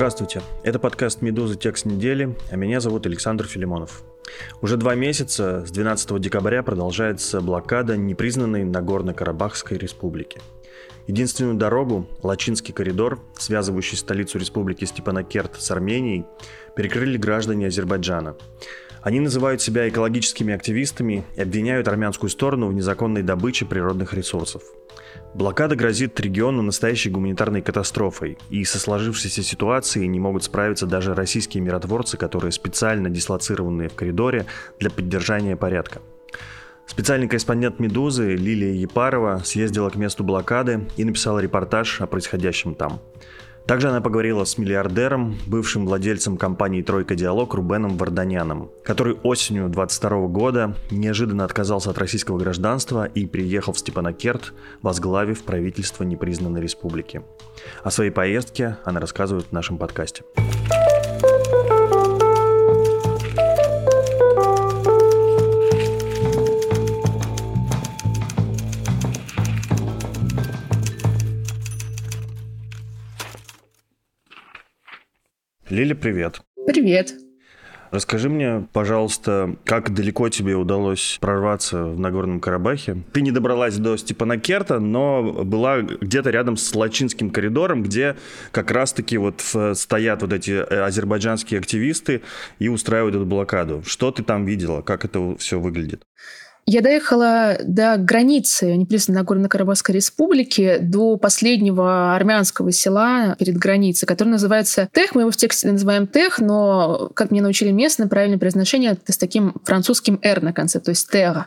Здравствуйте, это подкаст «Медуза. Текст недели», а меня зовут Александр Филимонов. Уже два месяца, с 12 декабря, продолжается блокада непризнанной Нагорно-Карабахской республики. Единственную дорогу, Лачинский коридор, связывающий столицу республики Степанакерт с Арменией, перекрыли граждане Азербайджана. Они называют себя экологическими активистами и обвиняют армянскую сторону в незаконной добыче природных ресурсов – Блокада грозит региону настоящей гуманитарной катастрофой, и со сложившейся ситуацией не могут справиться даже российские миротворцы, которые специально дислоцированы в коридоре для поддержания порядка. Специальный корреспондент «Медузы» Лилия Епарова съездила к месту блокады и написала репортаж о происходящем там – также она поговорила с миллиардером, бывшим владельцем компании «Тройка Диалог» Рубеном Варданяном, который осенью 22 года неожиданно отказался от российского гражданства и приехал в Степанакерт, возглавив правительство непризнанной республики. О своей поездке она рассказывает в нашем подкасте. Лили, привет. Привет. Расскажи мне, пожалуйста, как далеко тебе удалось прорваться в Нагорном Карабахе? Ты не добралась до Степанакерта, но была где-то рядом с Лачинским коридором, где как раз-таки вот стоят вот эти э, азербайджанские активисты и устраивают эту блокаду. Что ты там видела? Как это все выглядит? Я доехала до границы непосредственно Нагорно-Карабахской республики, до последнего армянского села перед границей, который называется Тех. Мы его в тексте называем Тех, но, как мне научили местные, правильное произношение это с таким французским «р» на конце, то есть Тега.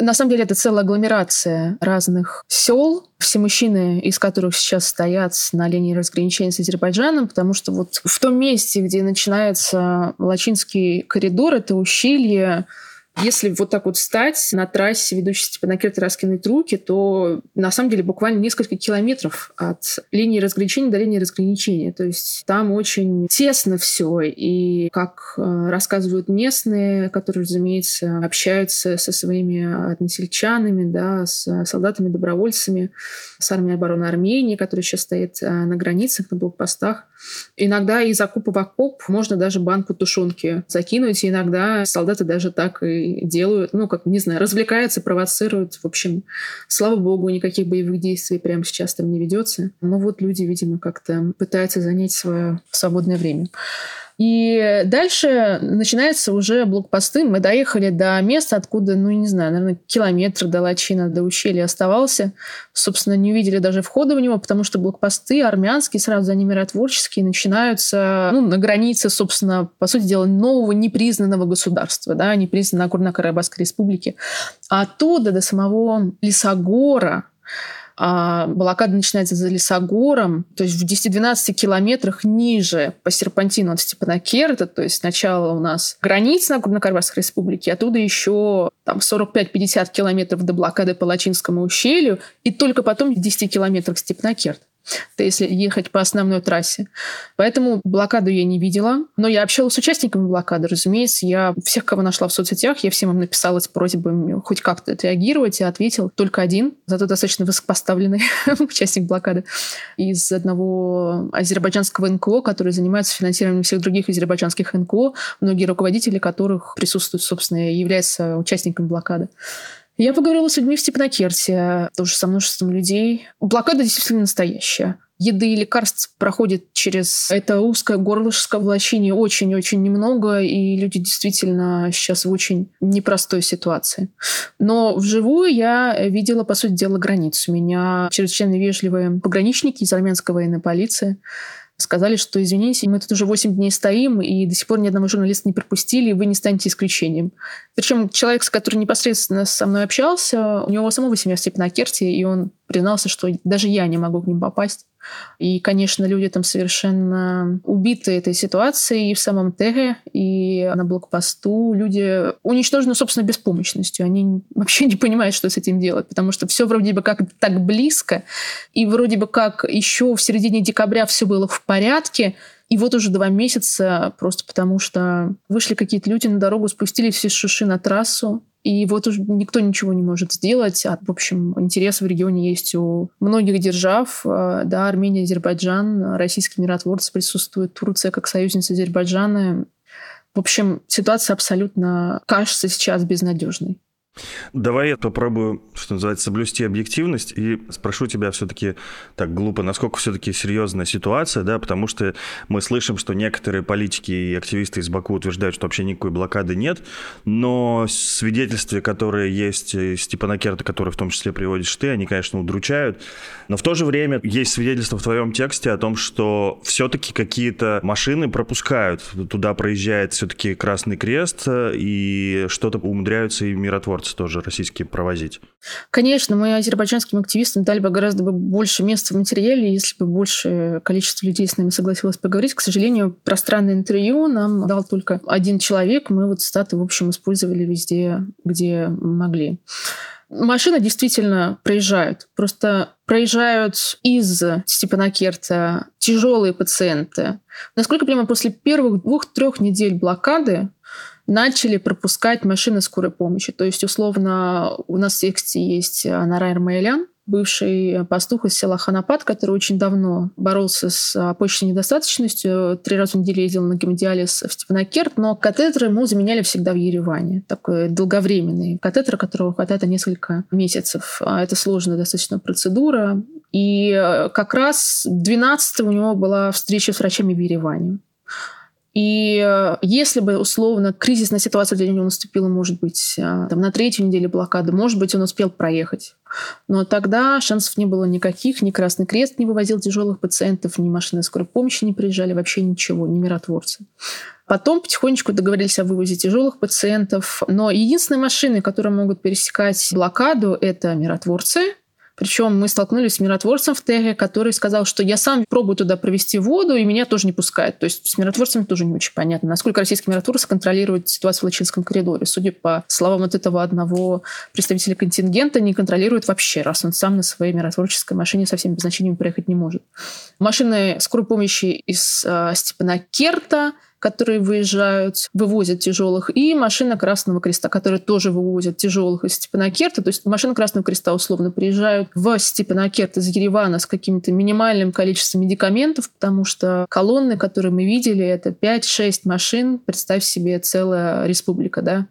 На самом деле это целая агломерация разных сел, все мужчины из которых сейчас стоят на линии разграничения с Азербайджаном, потому что вот в том месте, где начинается Лачинский коридор, это ущелье, если вот так вот встать на трассе, ведущей Степанакерт, и раскинуть руки, то на самом деле буквально несколько километров от линии разграничения до линии разграничения. То есть там очень тесно все. И как э, рассказывают местные, которые, разумеется, общаются со своими односельчанами, да, с солдатами-добровольцами, с армией обороны Армении, которая сейчас стоит э, на границах, на блокпостах. Иногда из окопа в окоп можно даже банку тушенки закинуть, и иногда солдаты даже так и делают, ну, как, не знаю, развлекаются, провоцируют. В общем, слава богу, никаких боевых действий прямо сейчас там не ведется. Но вот люди, видимо, как-то пытаются занять свое свободное время. И дальше начинается уже блокпосты. Мы доехали до места, откуда, ну, не знаю, наверное, километр до Лачина, до ущелья оставался. Собственно, не увидели даже входа в него, потому что блокпосты армянские, сразу за ними миротворческие, начинаются ну, на границе, собственно, по сути дела, нового непризнанного государства, да, непризнанной Нагорно-Карабахской республики. А оттуда до самого Лисогора а блокада начинается за Лесогором, то есть в 10-12 километрах ниже по серпантину от Степанакерта, то есть сначала у нас граница Нагорно-Карабахской республики, оттуда еще там 45-50 километров до блокады по Лачинскому ущелью, и только потом в 10 километрах Степанакерт. Это если ехать по основной трассе. Поэтому блокаду я не видела. Но я общалась с участниками блокады, разумеется. Я всех, кого нашла в соцсетях, я всем им написала с просьбой хоть как-то отреагировать, и ответил только один, зато достаточно высокопоставленный участник блокады из одного азербайджанского НКО, который занимается финансированием всех других азербайджанских НКО, многие руководители которых присутствуют, собственно, являются участниками блокады. Я поговорила с людьми в Степнокерте, тоже со множеством людей. Блокада действительно настоящая. Еды и лекарств проходит через это узкое горлышко лощине очень-очень немного, и люди действительно сейчас в очень непростой ситуации. Но вживую я видела, по сути дела, границу. Меня чрезвычайно вежливые пограничники из армянской военной полиции сказали, что извините, мы тут уже 8 дней стоим, и до сих пор ни одного журналиста не пропустили, и вы не станете исключением. Причем человек, с которым непосредственно со мной общался, у него самого семья в Степанакерте, и он признался, что даже я не могу к ним попасть. И, конечно, люди там совершенно убиты этой ситуацией и в самом Теге, и на блокпосту. Люди уничтожены, собственно, беспомощностью. Они вообще не понимают, что с этим делать, потому что все вроде бы как так близко, и вроде бы как еще в середине декабря все было в порядке, и вот уже два месяца просто потому, что вышли какие-то люди на дорогу, спустили все шиши на трассу, и вот уже никто ничего не может сделать. А, в общем, интерес в регионе есть у многих держав. А, да, Армения, Азербайджан, российские миротворцы присутствуют, Турция как союзница Азербайджана. В общем, ситуация абсолютно кажется сейчас безнадежной. Давай я попробую, что называется, соблюсти объективность и спрошу тебя все-таки так глупо, насколько все-таки серьезная ситуация, да, потому что мы слышим, что некоторые политики и активисты из Баку утверждают, что вообще никакой блокады нет, но свидетельства, которые есть из Степанакерта, которые в том числе приводишь ты, они, конечно, удручают, но в то же время есть свидетельства в твоем тексте о том, что все-таки какие-то машины пропускают, туда проезжает все-таки Красный Крест, и что-то умудряются и миротворцы придется тоже российские провозить. Конечно, мы азербайджанским активистам дали бы гораздо больше места в материале, если бы больше количество людей с нами согласилось поговорить. К сожалению, пространное интервью нам дал только один человек. Мы вот статы, в общем, использовали везде, где могли. Машины действительно проезжают. Просто проезжают из Степанакерта тяжелые пациенты. Насколько я понимаю, после первых двух-трех недель блокады начали пропускать машины скорой помощи. То есть, условно, у нас в тексте есть Анарайр Майлян, бывший пастух из села Ханапат, который очень давно боролся с почечной недостаточностью, три раза в неделю ездил на гемодиализ в Степанакерт, но катетеры ему заменяли всегда в Ереване. Такой долговременный катетер, которого хватает на несколько месяцев. А это сложная достаточно процедура. И как раз 12 у него была встреча с врачами в Ереване. И э, если бы, условно, кризисная ситуация для него наступила, может быть, э, там, на третью неделю блокады, может быть, он успел проехать. Но тогда шансов не было никаких. Ни Красный Крест не вывозил тяжелых пациентов, ни машины скорой помощи не приезжали, вообще ничего, ни миротворцы. Потом потихонечку договорились о вывозе тяжелых пациентов. Но единственные машины, которые могут пересекать блокаду, это миротворцы, причем мы столкнулись с миротворцем в Теге, который сказал, что я сам пробую туда провести воду, и меня тоже не пускают. То есть с миротворцами тоже не очень понятно, насколько российские миротворцы контролируют ситуацию в Лачинском коридоре. Судя по словам вот этого одного представителя контингента, не контролирует вообще, раз он сам на своей миротворческой машине со всеми обозначениями проехать не может. Машины скорой помощи из э, Степана Керта которые выезжают, вывозят тяжелых, и машина Красного Креста, которые тоже вывозят тяжелых из Степанакерта. То есть машина Красного Креста условно приезжают в Степанакерт из Еревана с каким-то минимальным количеством медикаментов, потому что колонны, которые мы видели, это 5-6 машин, представь себе, целая республика, да,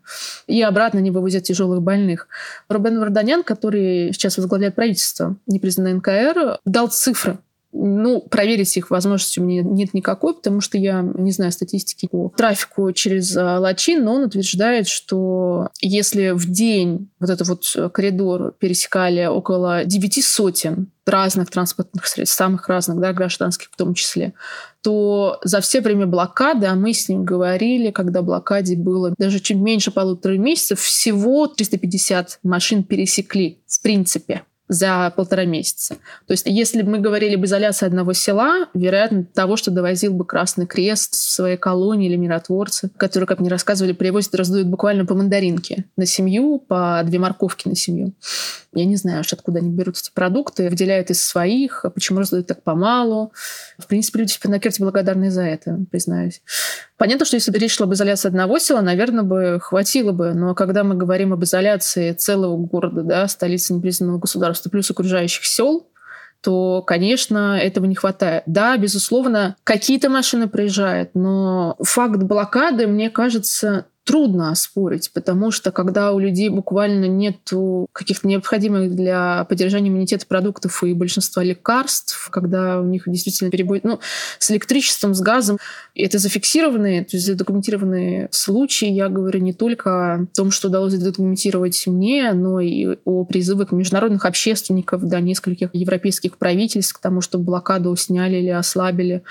и обратно они вывозят тяжелых больных. Рубен Варданян, который сейчас возглавляет правительство, не признанное НКР, дал цифры ну, проверить их возможности у меня нет никакой, потому что я не знаю статистики по трафику через а, Лачин, но он утверждает, что если в день вот этот вот коридор пересекали около девяти сотен разных транспортных средств, самых разных, да, гражданских в том числе, то за все время блокады, а мы с ним говорили, когда блокаде было даже чуть меньше полутора месяцев, всего 350 машин пересекли в принципе за полтора месяца. То есть, если бы мы говорили об изоляции одного села, вероятно, того, что довозил бы Красный Крест в своей колонии или миротворцы, которые, как мне рассказывали, привозят раздают буквально по мандаринке на семью, по две морковки на семью. Я не знаю откуда они берут эти продукты, выделяют из своих, а почему раздают так помалу. В принципе, люди в Пинокерте благодарны за это, признаюсь. Понятно, что если бы речь шла об изоляции одного села, наверное, бы хватило бы. Но когда мы говорим об изоляции целого города, да, столицы непризнанного государства, плюс окружающих сел, то, конечно, этого не хватает. Да, безусловно, какие-то машины проезжают, но факт блокады, мне кажется, трудно оспорить, потому что когда у людей буквально нет каких-то необходимых для поддержания иммунитета продуктов и большинства лекарств, когда у них действительно перебой ну, с электричеством, с газом, это зафиксированные, то есть задокументированные случаи. Я говорю не только о том, что удалось задокументировать мне, но и о призывах международных общественников до нескольких европейских правительств к тому, чтобы блокаду сняли или ослабили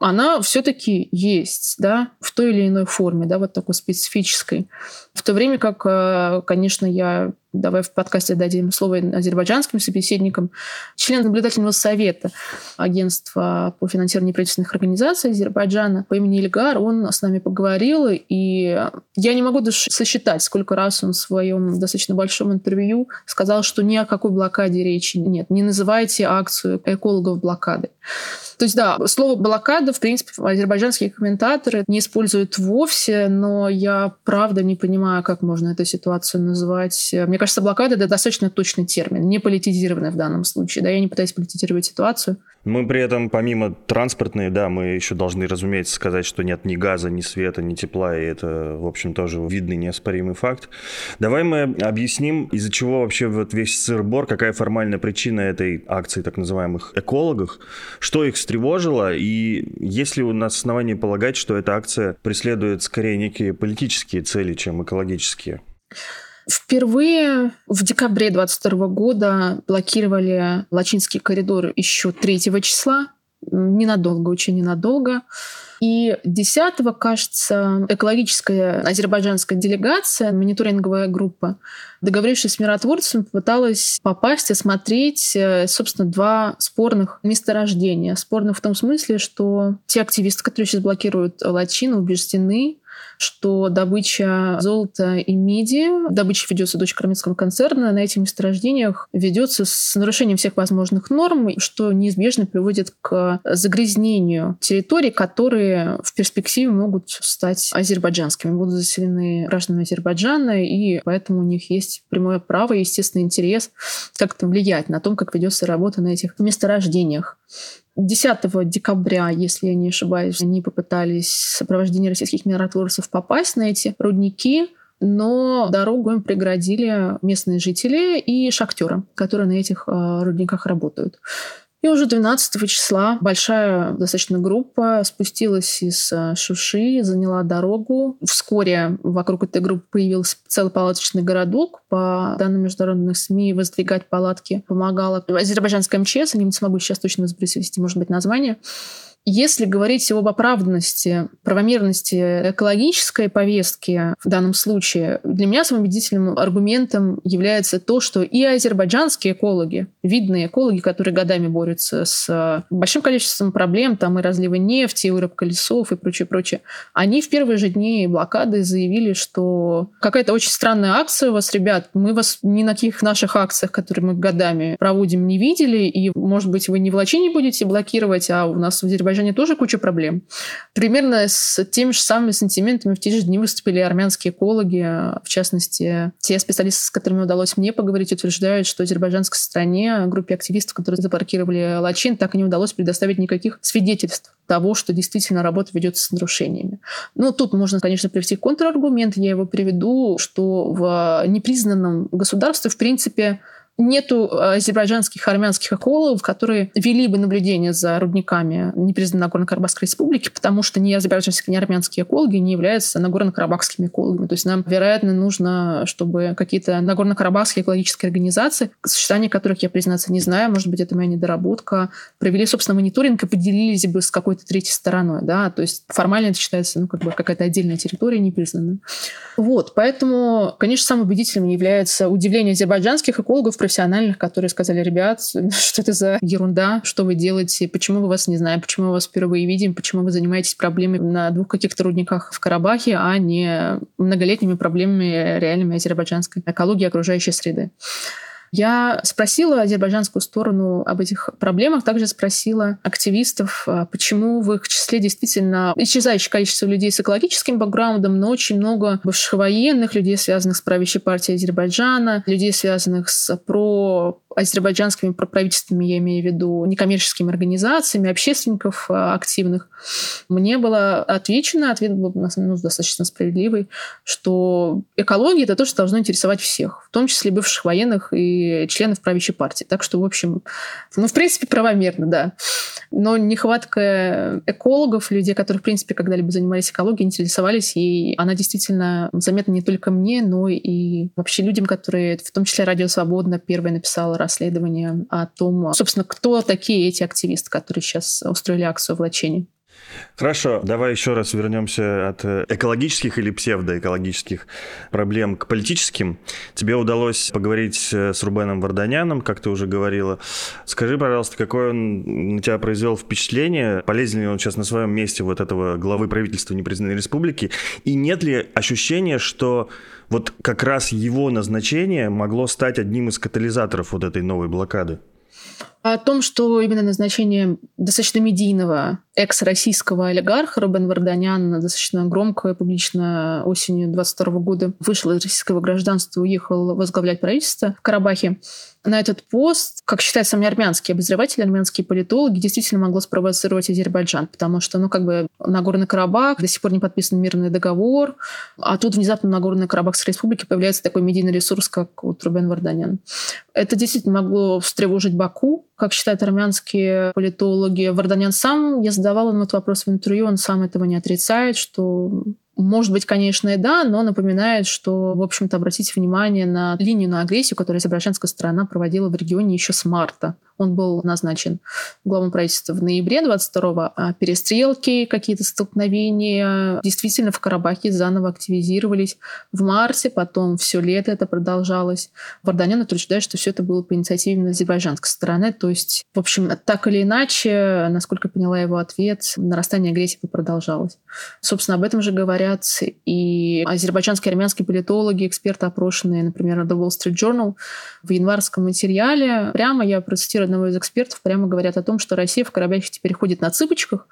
она все-таки есть, да, в той или иной форме, да, вот такой специфической. В то время как, э, конечно, я давай в подкасте дадим слово азербайджанским собеседникам, член наблюдательного совета агентства по финансированию правительственных организаций Азербайджана по имени Ильгар, он с нами поговорил, и я не могу даже сосчитать, сколько раз он в своем достаточно большом интервью сказал, что ни о какой блокаде речи нет. Не называйте акцию экологов блокады. То есть, да, слово «блокада», в принципе, азербайджанские комментаторы не используют вовсе, но я правда не понимаю, как можно эту ситуацию называть. Мне кажется, блокада — это достаточно точный термин, не политизированный в данном случае. Да, я не пытаюсь политизировать ситуацию. Мы при этом, помимо транспортной, да, мы еще должны, разумеется, сказать, что нет ни газа, ни света, ни тепла, и это, в общем, тоже видный неоспоримый факт. Давай мы объясним, из-за чего вообще вот весь сыр-бор, какая формальная причина этой акции так называемых экологов, что их встревожило, и есть ли у нас основания полагать, что эта акция преследует скорее некие политические цели, чем экологические? Впервые в декабре 22 года блокировали Лачинский коридор еще 3 числа. Ненадолго, очень ненадолго. И 10 кажется, экологическая азербайджанская делегация, мониторинговая группа, договорившись с миротворцем, попыталась попасть, осмотреть, э, собственно, два спорных месторождения. Спорных в том смысле, что те активисты, которые сейчас блокируют Лачин, убеждены, что добыча золота и меди, добыча ведется дочь армянского концерна, на этих месторождениях ведется с нарушением всех возможных норм, что неизбежно приводит к загрязнению территорий, которые в перспективе могут стать азербайджанскими, будут заселены гражданами Азербайджана, и поэтому у них есть прямое право и естественный интерес как-то влиять на то, как ведется работа на этих месторождениях. 10 декабря, если я не ошибаюсь, они попытались в сопровождении российских миротворцев попасть на эти рудники, но дорогу им преградили местные жители и шахтеры, которые на этих э, рудниках работают. И уже 12 числа большая достаточно группа спустилась из э, Шуши, заняла дорогу. Вскоре вокруг этой группы появился целый палаточный городок. По данным международных СМИ, воздвигать палатки помогала азербайджанская МЧС. Я не смогу сейчас точно воспроизвести, может быть, название. Если говорить об оправданности, правомерности экологической повестки в данном случае, для меня самым убедительным аргументом является то, что и азербайджанские экологи, видные экологи, которые годами борются с большим количеством проблем, там и разлива нефти, и вырубка лесов и прочее, прочее, они в первые же дни блокады заявили, что какая-то очень странная акция у вас, ребят, мы вас ни на каких наших акциях, которые мы годами проводим, не видели, и, может быть, вы не в Лачине будете блокировать, а у нас в Азербайджане Азербайджане тоже куча проблем. Примерно с теми же самыми сантиментами в те же дни выступили армянские экологи. В частности, те специалисты, с которыми удалось мне поговорить, утверждают, что азербайджанской стране, группе активистов, которые запаркировали Лачин, так и не удалось предоставить никаких свидетельств того, что действительно работа ведется с нарушениями. Ну, тут можно, конечно, привести контраргумент, я его приведу, что в непризнанном государстве, в принципе, нету э, азербайджанских армянских экологов, которые вели бы наблюдение за рудниками непризнанной Нагорно-Карабахской республики, потому что ни азербайджанские, ни армянские экологи не являются Нагорно-Карабахскими экологами. То есть нам, вероятно, нужно, чтобы какие-то Нагорно-Карабахские экологические организации, сочетание которых я, признаться, не знаю, может быть, это моя недоработка, провели, собственно, мониторинг и поделились бы с какой-то третьей стороной. Да? То есть формально это считается ну, как бы какая-то отдельная территория непризнанная. Вот, поэтому, конечно, самым убедительным является удивление азербайджанских экологов профессиональных, которые сказали, ребят, что это за ерунда, что вы делаете, почему мы вас не знаем, почему мы вас впервые видим, почему вы занимаетесь проблемами на двух каких-то рудниках в Карабахе, а не многолетними проблемами реальными азербайджанской экологии окружающей среды. Я спросила азербайджанскую сторону об этих проблемах, также спросила активистов, а почему в их числе действительно исчезающее количество людей с экологическим бэкграундом, но очень много бывших военных, людей, связанных с правящей партией Азербайджана, людей, связанных с про азербайджанскими правительствами, я имею в виду некоммерческими организациями, общественников а, активных, мне было отвечено, ответ был ну, достаточно справедливый, что экология — это то, что должно интересовать всех, в том числе бывших военных и членов правящей партии. Так что, в общем, ну, в принципе, правомерно, да. Но нехватка экологов, людей, которые, в принципе, когда-либо занимались экологией, интересовались, и она действительно заметна не только мне, но и вообще людям, которые, в том числе Радио Свободна, первая написала расследование о том, собственно, кто такие эти активисты, которые сейчас устроили акцию в Лачине. Хорошо, давай еще раз вернемся от э, экологических или псевдоэкологических проблем к политическим. Тебе удалось поговорить э, с Рубеном Варданяном, как ты уже говорила. Скажи, пожалуйста, какое он на тебя произвел впечатление? Полезен ли он сейчас на своем месте вот этого главы правительства непризнанной республики? И нет ли ощущения, что вот как раз его назначение могло стать одним из катализаторов вот этой новой блокады? О том, что именно назначение достаточно медийного экс-российского олигарха Рубен Варданян достаточно громко и публично осенью 22 года вышел из российского гражданства, уехал возглавлять правительство в Карабахе. На этот пост, как считают сами армянские обозреватели, армянские политологи, действительно могло спровоцировать Азербайджан, потому что, ну, как бы Нагорный Карабах, до сих пор не подписан мирный договор, а тут внезапно на Нагорной Карабахской республике появляется такой медийный ресурс, как вот Рубен Варданян. Это действительно могло встревожить Баку, как считают армянские политологи. Варданян сам, я задавала ему этот вопрос в интервью, он сам этого не отрицает, что может быть, конечно, и да, но напоминает, что, в общем-то, обратите внимание на линию на агрессию, которую азербайджанская сторона проводила в регионе еще с марта. Он был назначен главой правительства в ноябре 22-го, а перестрелки, какие-то столкновения действительно в Карабахе заново активизировались в марте, потом все лето это продолжалось. Варданян утверждает, что все это было по инициативе азербайджанской стороны. То есть, в общем, так или иначе, насколько поняла его ответ, нарастание агрессии продолжалось. Собственно, об этом же говорят и азербайджанские армянские политологи, эксперты, опрошенные, например, The Wall Street Journal в январском материале. Прямо я процитирую одного из экспертов прямо говорят о том, что Россия в Карабахе теперь ходит на цыпочках,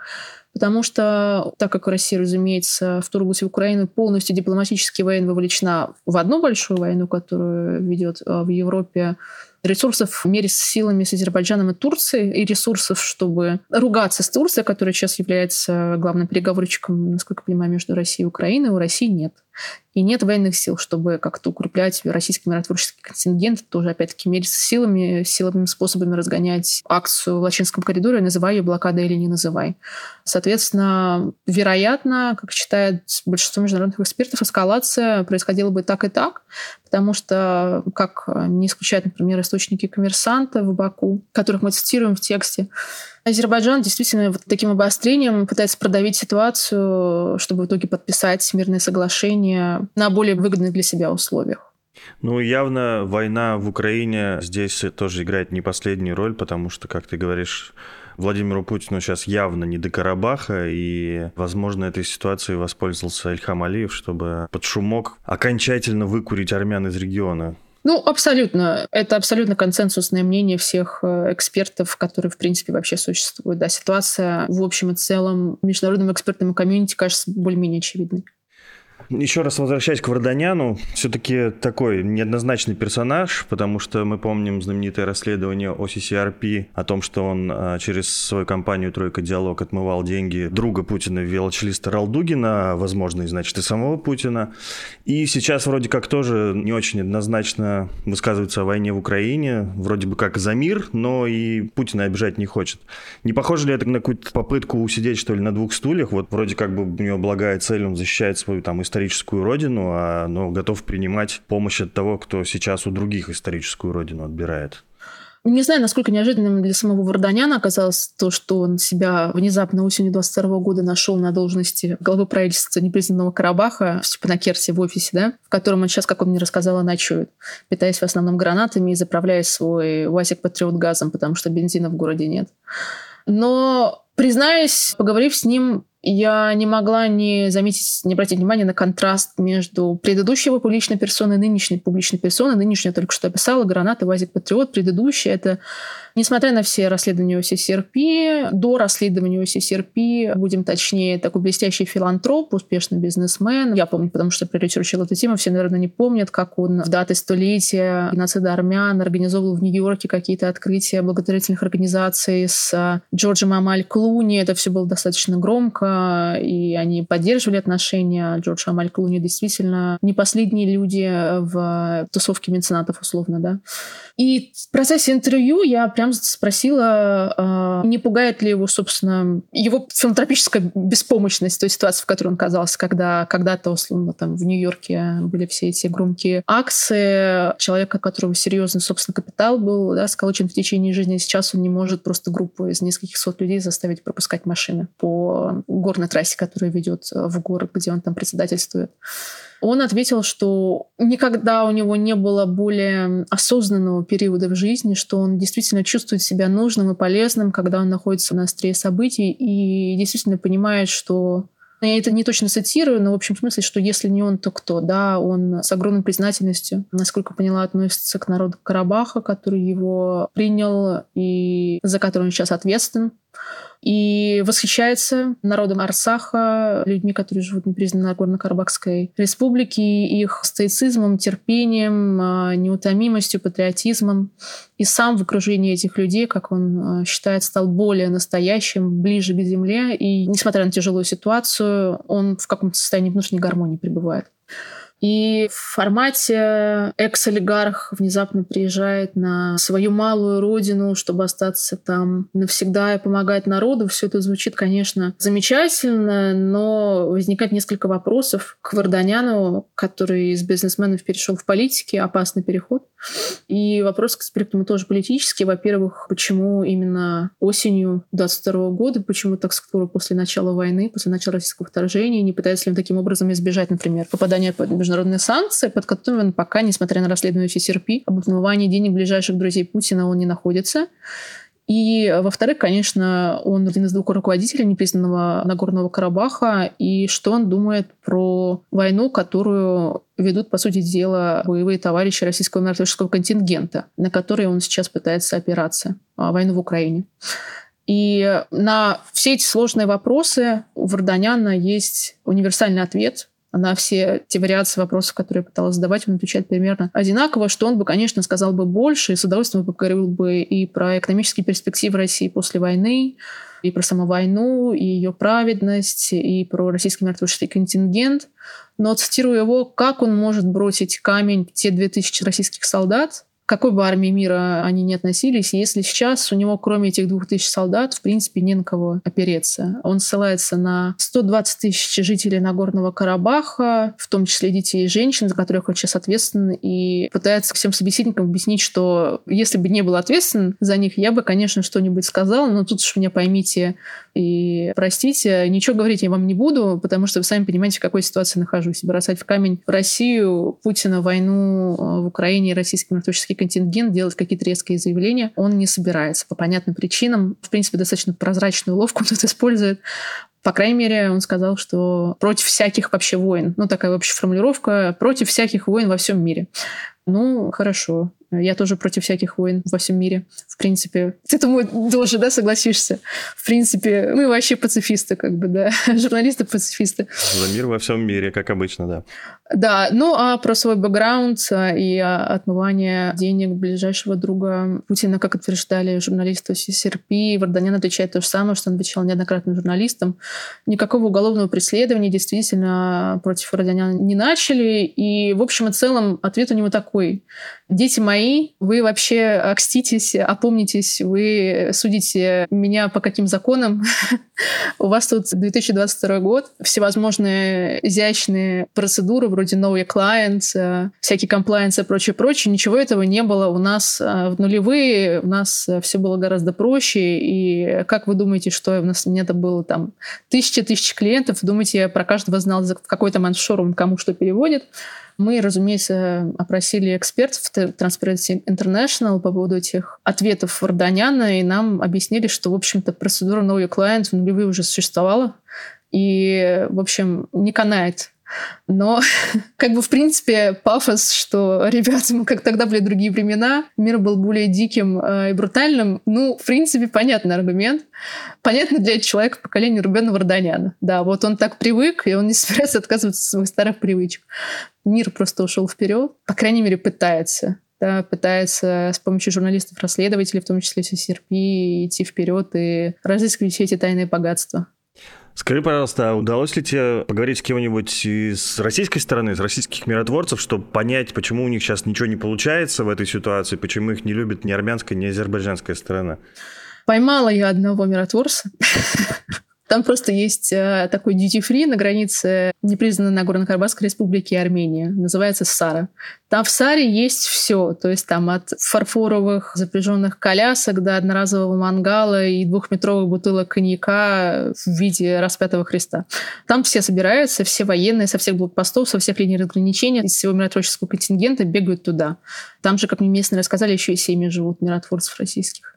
потому что, так как Россия, разумеется, вторглась в Украину полностью дипломатически военно вовлечена в одну большую войну, которую ведет э, в Европе ресурсов в мере с силами с Азербайджаном и Турцией, и ресурсов, чтобы ругаться с Турцией, которая сейчас является главным переговорщиком, насколько я понимаю, между Россией и Украиной, у России нет. И нет военных сил, чтобы как-то укреплять российский миротворческий контингент, тоже, опять-таки, мериться силами, силовыми способами разгонять акцию в Лачинском коридоре, называй ее блокадой или не называй. Соответственно, вероятно, как считает большинство международных экспертов, эскалация происходила бы так и так, потому что, как не исключают, например, источники коммерсанта в Баку, которых мы цитируем в тексте, Азербайджан действительно вот таким обострением пытается продавить ситуацию, чтобы в итоге подписать мирное соглашение на более выгодных для себя условиях. Ну, явно война в Украине здесь тоже играет не последнюю роль, потому что, как ты говоришь, Владимиру Путину сейчас явно не до Карабаха, и, возможно, этой ситуацией воспользовался Ильхам Алиев, чтобы под шумок окончательно выкурить армян из региона. Ну, абсолютно. Это абсолютно консенсусное мнение всех э, экспертов, которые, в принципе, вообще существуют. Да, ситуация в общем и целом международным экспертным комьюнити кажется более-менее очевидной. Еще раз возвращаясь к Варданяну, все-таки такой неоднозначный персонаж, потому что мы помним знаменитое расследование OCCRP о том, что он а, через свою компанию «Тройка Диалог» отмывал деньги друга Путина, велочлиста Ралдугина, возможно, и, значит, и самого Путина. И сейчас вроде как тоже не очень однозначно высказывается о войне в Украине, вроде бы как за мир, но и Путина обижать не хочет. Не похоже ли это на какую-то попытку усидеть, что ли, на двух стульях? Вот вроде как бы у него благая цель, он защищает свою там историю историческую родину, а но готов принимать помощь от того, кто сейчас у других историческую родину отбирает. Не знаю, насколько неожиданным для самого Варданяна оказалось то, что он себя внезапно осенью 22 года нашел на должности главы правительства непризнанного Карабаха в Степанакерте в офисе, да, в котором он сейчас, как он мне рассказал, ночует, питаясь в основном гранатами и заправляя свой УАЗик Патриот газом, потому что бензина в городе нет. Но Признаюсь, поговорив с ним, я не могла не заметить, не обратить внимания на контраст между предыдущей его публичной персоной и нынешней публичной персоной. Нынешняя только что описала, Граната, Вазик Патриот. Предыдущая — это Несмотря на все расследования ОССРП, до расследования ОССРП, будем точнее, такой блестящий филантроп, успешный бизнесмен. Я помню, потому что проресерчила эту тему, все, наверное, не помнят, как он в даты столетия геноцида армян организовывал в Нью-Йорке какие-то открытия благотворительных организаций с Джорджем Амаль Клуни. Это все было достаточно громко, и они поддерживали отношения. Джордж Амаль Клуни действительно не последние люди в тусовке меценатов, условно, да. И в процессе интервью я прям Рамс спросила, а, не пугает ли его, собственно, его филантропическая беспомощность той ситуации, в которой он оказался, когда когда-то, условно, там в Нью-Йорке были все эти громкие акции. Человека, которого серьезный, собственно, капитал был, да, сколочен в течение жизни. Сейчас он не может просто группу из нескольких сот людей заставить пропускать машины по горной трассе, которая ведет в город, где он там председательствует. Он ответил, что никогда у него не было более осознанного периода в жизни, что он действительно чувствует себя нужным и полезным, когда он находится на острие событий и действительно понимает, что я это не точно цитирую, но в общем смысле, что если не он, то кто? Да, он с огромной признательностью, насколько поняла, относится к народу Карабаха, который его принял и за который он сейчас ответственен и восхищается народом Арсаха, людьми, которые живут в непризнанной Нагорно-Карабахской республике, их стоицизмом, терпением, а, неутомимостью, патриотизмом. И сам в окружении этих людей, как он а, считает, стал более настоящим, ближе к земле. И, несмотря на тяжелую ситуацию, он в каком-то состоянии внутренней гармонии пребывает. И в формате экс-олигарх внезапно приезжает на свою малую родину, чтобы остаться там навсегда и помогать народу. Все это звучит, конечно, замечательно, но возникает несколько вопросов к Варданяну, который из бизнесменов перешел в политики, опасный переход. И вопрос к экспертам тоже политический. Во-первых, почему именно осенью 22 года, почему так скоро после начала войны, после начала российского вторжения, не пытается ли он таким образом избежать, например, попадания под международные санкции, под которыми он пока, несмотря на расследование ФСРП, об отмывании денег ближайших друзей Путина он не находится. И, во-вторых, конечно, он один из двух руководителей непризнанного Нагорного Карабаха, и что он думает про войну, которую ведут, по сути дела, боевые товарищи российского миротворческого контингента, на который он сейчас пытается опираться, а, войну в Украине. И на все эти сложные вопросы у Варданяна есть универсальный ответ, на все те вариации вопросов, которые я пыталась задавать, он отвечает примерно одинаково, что он бы, конечно, сказал бы больше, и с удовольствием поговорил бы и про экономические перспективы России после войны, и про саму войну, и ее праведность, и про российский мертвый контингент. Но цитирую его, как он может бросить камень в те 2000 российских солдат, какой бы армии мира они ни относились, если сейчас у него, кроме этих двух тысяч солдат, в принципе, не на кого опереться. Он ссылается на 120 тысяч жителей Нагорного Карабаха, в том числе детей и женщин, за которых он сейчас ответственен, и пытается всем собеседникам объяснить, что если бы не был ответственен за них, я бы, конечно, что-нибудь сказал, но тут уж меня поймите и простите, ничего говорить я вам не буду, потому что вы сами понимаете, в какой ситуации нахожусь. Бросать в камень Россию, Путина, войну э, в Украине, российский наркотический контингент, делать какие-то резкие заявления он не собирается по понятным причинам. В принципе, достаточно прозрачную уловку тут использует. По крайней мере, он сказал, что против всяких вообще войн. Ну, такая общая формулировка. Против всяких войн во всем мире. Ну, хорошо. Я тоже против всяких войн во всем мире. В принципе, ты думаю, тоже, да, согласишься? В принципе, мы вообще пацифисты, как бы, да, журналисты-пацифисты. За мир во всем мире, как обычно, да. Да, ну а про свой бэкграунд а, и отмывание денег ближайшего друга Путина, как утверждали журналисты СРП, Варданян отвечает то же самое, что он отвечал неоднократно журналистам. Никакого уголовного преследования действительно против Варданяна не начали. И, в общем и целом, ответ у него такой. Дети мои, вы вообще окститесь, опомнитесь, вы судите меня по каким законам. У вас тут 2022 год, всевозможные изящные процедуры вроде know your э, всякие compliance и прочее, прочее. Ничего этого не было у нас э, в нулевые. У нас э, все было гораздо проще. И как вы думаете, что у нас у меня это было там тысячи-тысячи клиентов? Думаете, я про каждого знал, в какой там он кому что переводит? Мы, разумеется, опросили экспертов Transparency International по поводу этих ответов Варданяна, и нам объяснили, что, в общем-то, процедура Know Your Client в нулевые уже существовала, и, в общем, не канает но, как бы, в принципе, пафос, что, ребята, мы как тогда были другие времена, мир был более диким э, и брутальным, ну, в принципе, понятный аргумент. Понятно для человека поколения Рубена Варданяна. Да, вот он так привык, и он не собирается отказываться от своих старых привычек. Мир просто ушел вперед, по крайней мере, пытается да, пытается с помощью журналистов-расследователей, в том числе CCRP, идти вперед и разыскивать все эти тайные богатства. Скажи, пожалуйста, а удалось ли тебе поговорить с кем-нибудь из российской стороны, из российских миротворцев, чтобы понять, почему у них сейчас ничего не получается в этой ситуации, почему их не любит ни армянская, ни азербайджанская сторона? Поймала я одного миротворца. Там просто есть э, такой duty-free на границе непризнанной Нагорно-Карабахской республики и Армении. Называется Сара. Там в Саре есть все. То есть там от фарфоровых запряженных колясок до одноразового мангала и двухметровых бутылок коньяка в виде распятого Христа. Там все собираются, все военные со всех блокпостов, со всех линий разграничения, из всего миротворческого контингента бегают туда. Там же, как мне местные рассказали, еще и семьи живут миротворцев российских.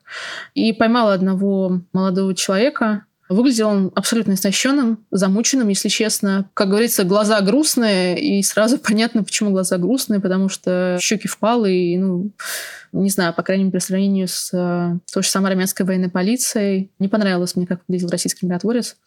И поймала одного молодого человека, Выглядел он абсолютно истощенным, замученным, если честно. Как говорится, глаза грустные, и сразу понятно, почему глаза грустные, потому что щеки впалые, и, ну, не знаю, по крайней мере, по сравнению с э, той же самой армянской военной полицией. Не понравилось мне, как выглядел российский миротворец.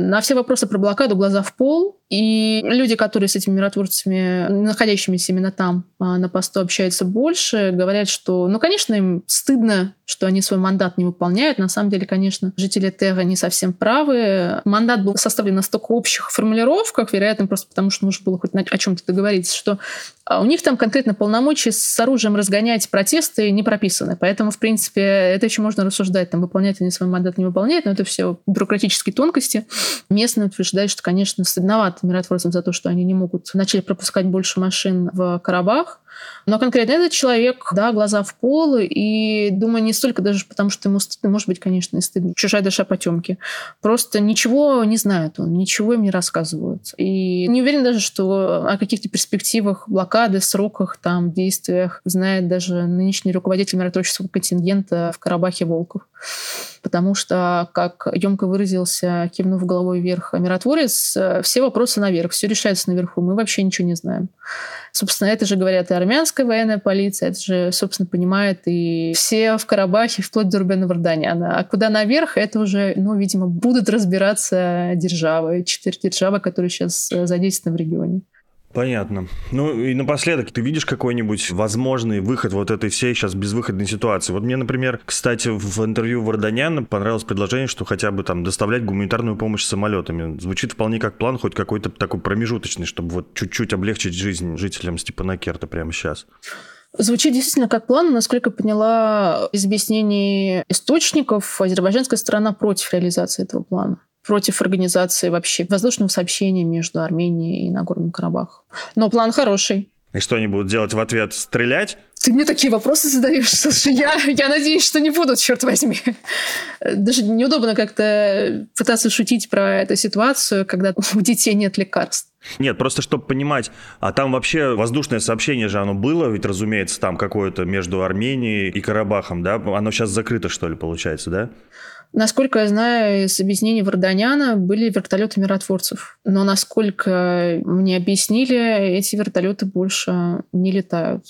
На все вопросы про блокаду глаза в пол. И люди, которые с этими миротворцами, находящимися именно там а, на посту, общаются больше, говорят, что, ну, конечно, им стыдно, что они свой мандат не выполняют. На самом деле, конечно, жители Тега не совсем правы. Мандат был составлен на столько общих формулировках, вероятно, просто потому что нужно было хоть о чем-то договориться, что а, у них там конкретно полномочия с оружием разгонять протесты не прописаны. Поэтому, в принципе, это еще можно рассуждать, там, выполнять они свой мандат, не выполняют, но это все бюрократические тонкости. Местные утверждают, что, конечно, стыдновато миротворцам за то, что они не могут начали пропускать больше машин в Карабах. Но конкретно этот человек, да, глаза в пол, и думаю, не столько даже потому, что ему стыдно, может быть, конечно, и стыдно. Чужая душа потемки. Просто ничего не знает он, ничего им не рассказывают. И не уверен даже, что о каких-то перспективах блокады, сроках, там, действиях знает даже нынешний руководитель миротворческого контингента в Карабахе Волков. Потому что, как емко выразился, кивнув головой вверх миротворец, все вопросы наверх, все решается наверху, мы вообще ничего не знаем. Собственно, это же говорят и армянская военная полиция, это же, собственно, понимает и все в Карабахе, вплоть до Рубена Варданяна. А куда наверх, это уже, ну, видимо, будут разбираться державы, четыре державы, которые сейчас э, задействованы в регионе. Понятно. Ну и напоследок, ты видишь какой-нибудь возможный выход вот этой всей сейчас безвыходной ситуации? Вот мне, например, кстати, в интервью Варданяна понравилось предложение, что хотя бы там доставлять гуманитарную помощь самолетами. Звучит вполне как план, хоть какой-то такой промежуточный, чтобы вот чуть-чуть облегчить жизнь жителям Степанакерта прямо сейчас. Звучит действительно как план. Насколько поняла из объяснений источников, азербайджанская сторона против реализации этого плана против организации вообще воздушного сообщения между Арменией и Нагорным Карабахом. Но план хороший. И что они будут делать в ответ? Стрелять? Ты мне такие вопросы задаешь. Слушай, я, я надеюсь, что не будут, черт возьми. Даже неудобно как-то пытаться шутить про эту ситуацию, когда у детей нет лекарств. Нет, просто чтобы понимать, а там вообще воздушное сообщение же оно было, ведь, разумеется, там какое-то между Арменией и Карабахом, да? Оно сейчас закрыто, что ли, получается, да? Насколько я знаю, из объяснений Варданяна были вертолеты миротворцев. Но насколько мне объяснили, эти вертолеты больше не летают.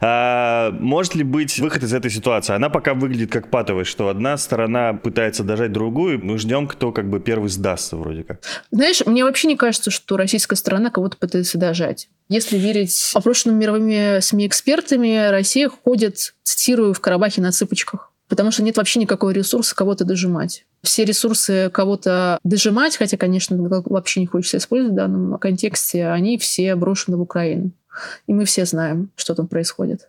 А, может ли быть выход из этой ситуации? Она пока выглядит как патовая, что одна сторона пытается дожать другую, мы ждем, кто как бы первый сдастся вроде как. Знаешь, мне вообще не кажется, что российская сторона кого-то пытается дожать. Если верить опрошенным мировыми СМИ-экспертами, Россия ходит, цитирую, в Карабахе на цыпочках потому что нет вообще никакого ресурса кого-то дожимать. Все ресурсы кого-то дожимать, хотя, конечно, вообще не хочется использовать в данном контексте, они все брошены в Украину. И мы все знаем, что там происходит.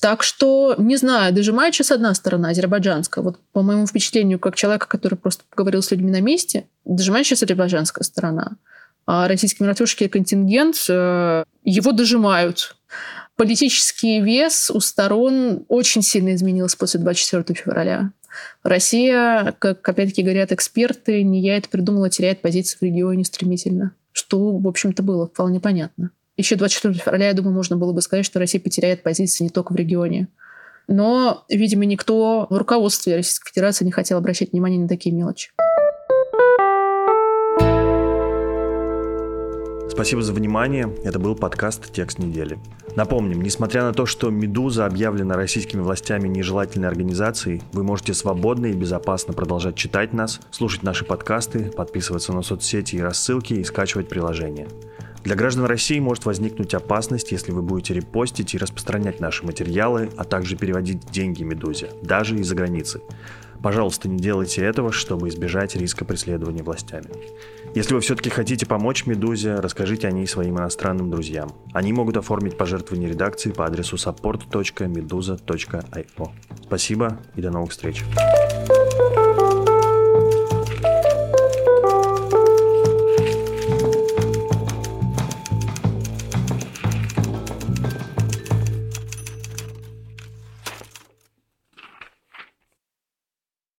Так что, не знаю, дожимает сейчас одна сторона, азербайджанская. Вот по моему впечатлению, как человека, который просто поговорил с людьми на месте, дожимает сейчас азербайджанская сторона. А российский миротворческий контингент, э, его дожимают политический вес у сторон очень сильно изменился после 24 февраля. Россия, как опять-таки говорят эксперты, не я это придумала, теряет позиции в регионе стремительно. Что, в общем-то, было вполне понятно. Еще 24 февраля, я думаю, можно было бы сказать, что Россия потеряет позиции не только в регионе. Но, видимо, никто в руководстве Российской Федерации не хотел обращать внимание на такие мелочи. Спасибо за внимание. Это был подкаст «Текст недели». Напомним, несмотря на то, что «Медуза» объявлена российскими властями нежелательной организацией, вы можете свободно и безопасно продолжать читать нас, слушать наши подкасты, подписываться на соцсети и рассылки и скачивать приложения. Для граждан России может возникнуть опасность, если вы будете репостить и распространять наши материалы, а также переводить деньги «Медузе», даже из-за границы. Пожалуйста, не делайте этого, чтобы избежать риска преследования властями. Если вы все-таки хотите помочь «Медузе», расскажите о ней своим иностранным друзьям. Они могут оформить пожертвование редакции по адресу support.meduza.io. Спасибо и до новых встреч.